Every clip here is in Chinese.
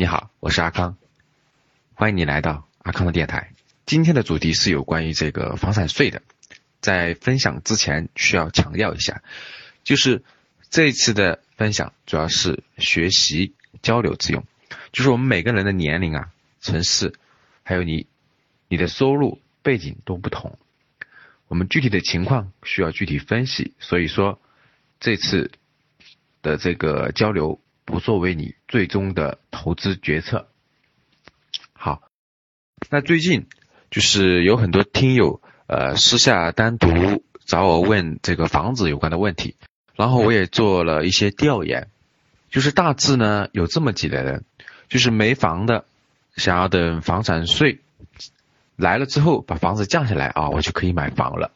你好，我是阿康，欢迎你来到阿康的电台。今天的主题是有关于这个房产税的。在分享之前，需要强调一下，就是这次的分享主要是学习交流之用。就是我们每个人的年龄啊、城市，还有你你的收入背景都不同，我们具体的情况需要具体分析。所以说，这次的这个交流不作为你最终的投资决策。好，那最近就是有很多听友呃私下单独找我问这个房子有关的问题，然后我也做了一些调研，就是大致呢有这么几类人。就是没房的，想要等房产税来了之后把房子降下来啊，我就可以买房了。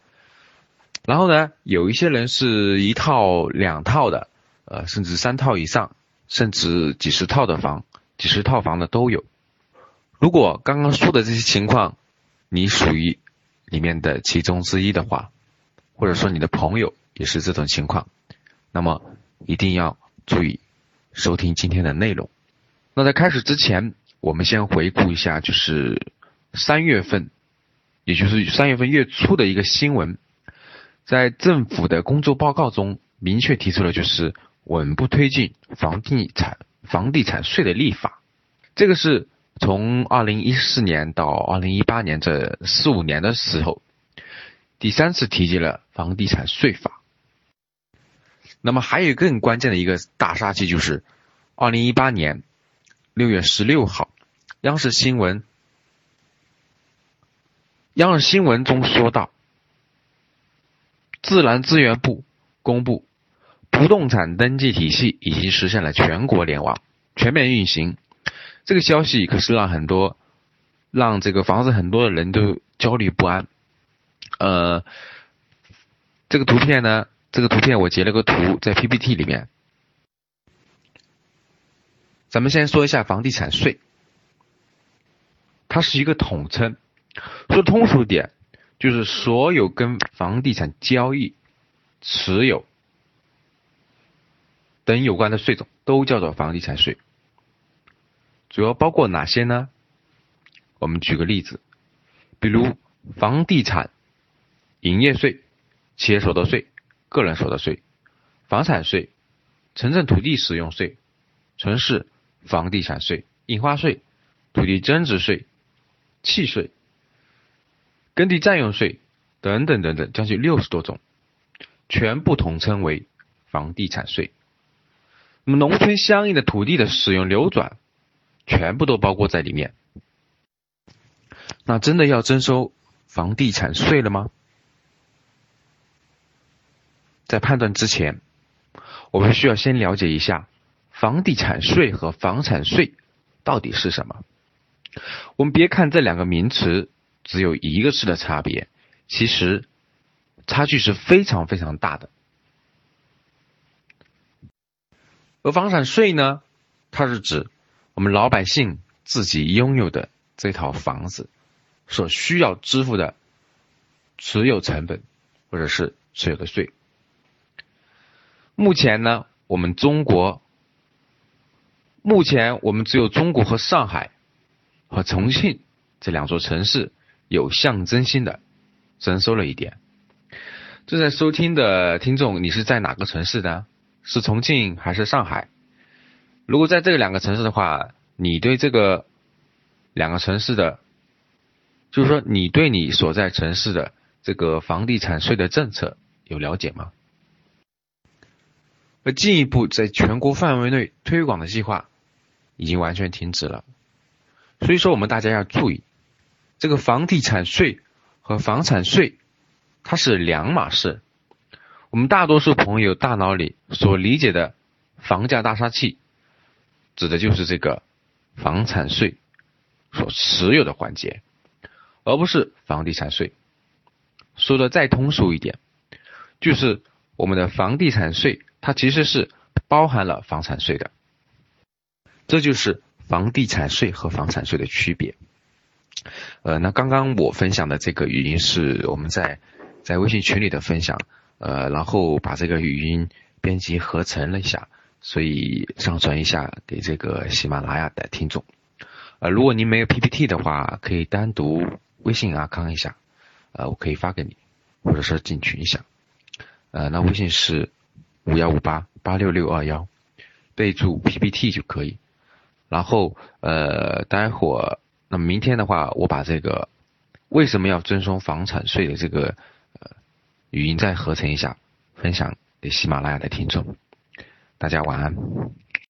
然后呢，有一些人是一套两套的，呃，甚至三套以上，甚至几十套的房，几十套房的都有。如果刚刚说的这些情况，你属于里面的其中之一的话，或者说你的朋友也是这种情况，那么一定要注意收听今天的内容。那在开始之前，我们先回顾一下，就是三月份，也就是三月份月初的一个新闻，在政府的工作报告中明确提出了，就是稳步推进房地产房地产税的立法。这个是从二零一四年到二零一八年这四五年的时候，第三次提及了房地产税法。那么还有更关键的一个大杀器，就是二零一八年。六月十六号，央视新闻，央视新闻中说到，自然资源部公布，不动产登记体系已经实现了全国联网，全面运行。这个消息可是让很多，让这个房子很多的人都焦虑不安。呃，这个图片呢，这个图片我截了个图在 PPT 里面。咱们先说一下房地产税，它是一个统称，说通俗点，就是所有跟房地产交易、持有等有关的税种都叫做房地产税。主要包括哪些呢？我们举个例子，比如房地产营业税、企业所得税、个人所得税、房产税、城镇土地使用税、城市。房地产税、印花税、土地增值税、契税、耕地占用税等等等等，将近六十多种，全部统称为房地产税。那么，农村相应的土地的使用流转，全部都包括在里面。那真的要征收房地产税了吗？在判断之前，我们需要先了解一下。房地产税和房产税到底是什么？我们别看这两个名词只有一个字的差别，其实差距是非常非常大的。而房产税呢，它是指我们老百姓自己拥有的这套房子所需要支付的持有成本或者是持有的税。目前呢，我们中国。目前我们只有中国和上海和重庆这两座城市有象征性的征收了一点。正在收听的听众，你是在哪个城市的？是重庆还是上海？如果在这两个城市的话，你对这个两个城市的，就是说你对你所在城市的这个房地产税的政策有了解吗？而进一步在全国范围内推广的计划。已经完全停止了，所以说我们大家要注意，这个房地产税和房产税它是两码事。我们大多数朋友大脑里所理解的房价大杀器，指的就是这个房产税所持有的环节，而不是房地产税。说的再通俗一点，就是我们的房地产税它其实是包含了房产税的。这就是房地产税和房产税的区别。呃，那刚刚我分享的这个语音是我们在在微信群里的分享，呃，然后把这个语音编辑合成了一下，所以上传一下给这个喜马拉雅的听众。呃，如果您没有 PPT 的话，可以单独微信阿康一下，呃，我可以发给你，或者说进群一下。呃，那微信是五幺五八八六六二幺，备注 PPT 就可以。然后呃，待会儿那明天的话，我把这个为什么要征收房产税的这个语音再合成一下，分享给喜马拉雅的听众。大家晚安。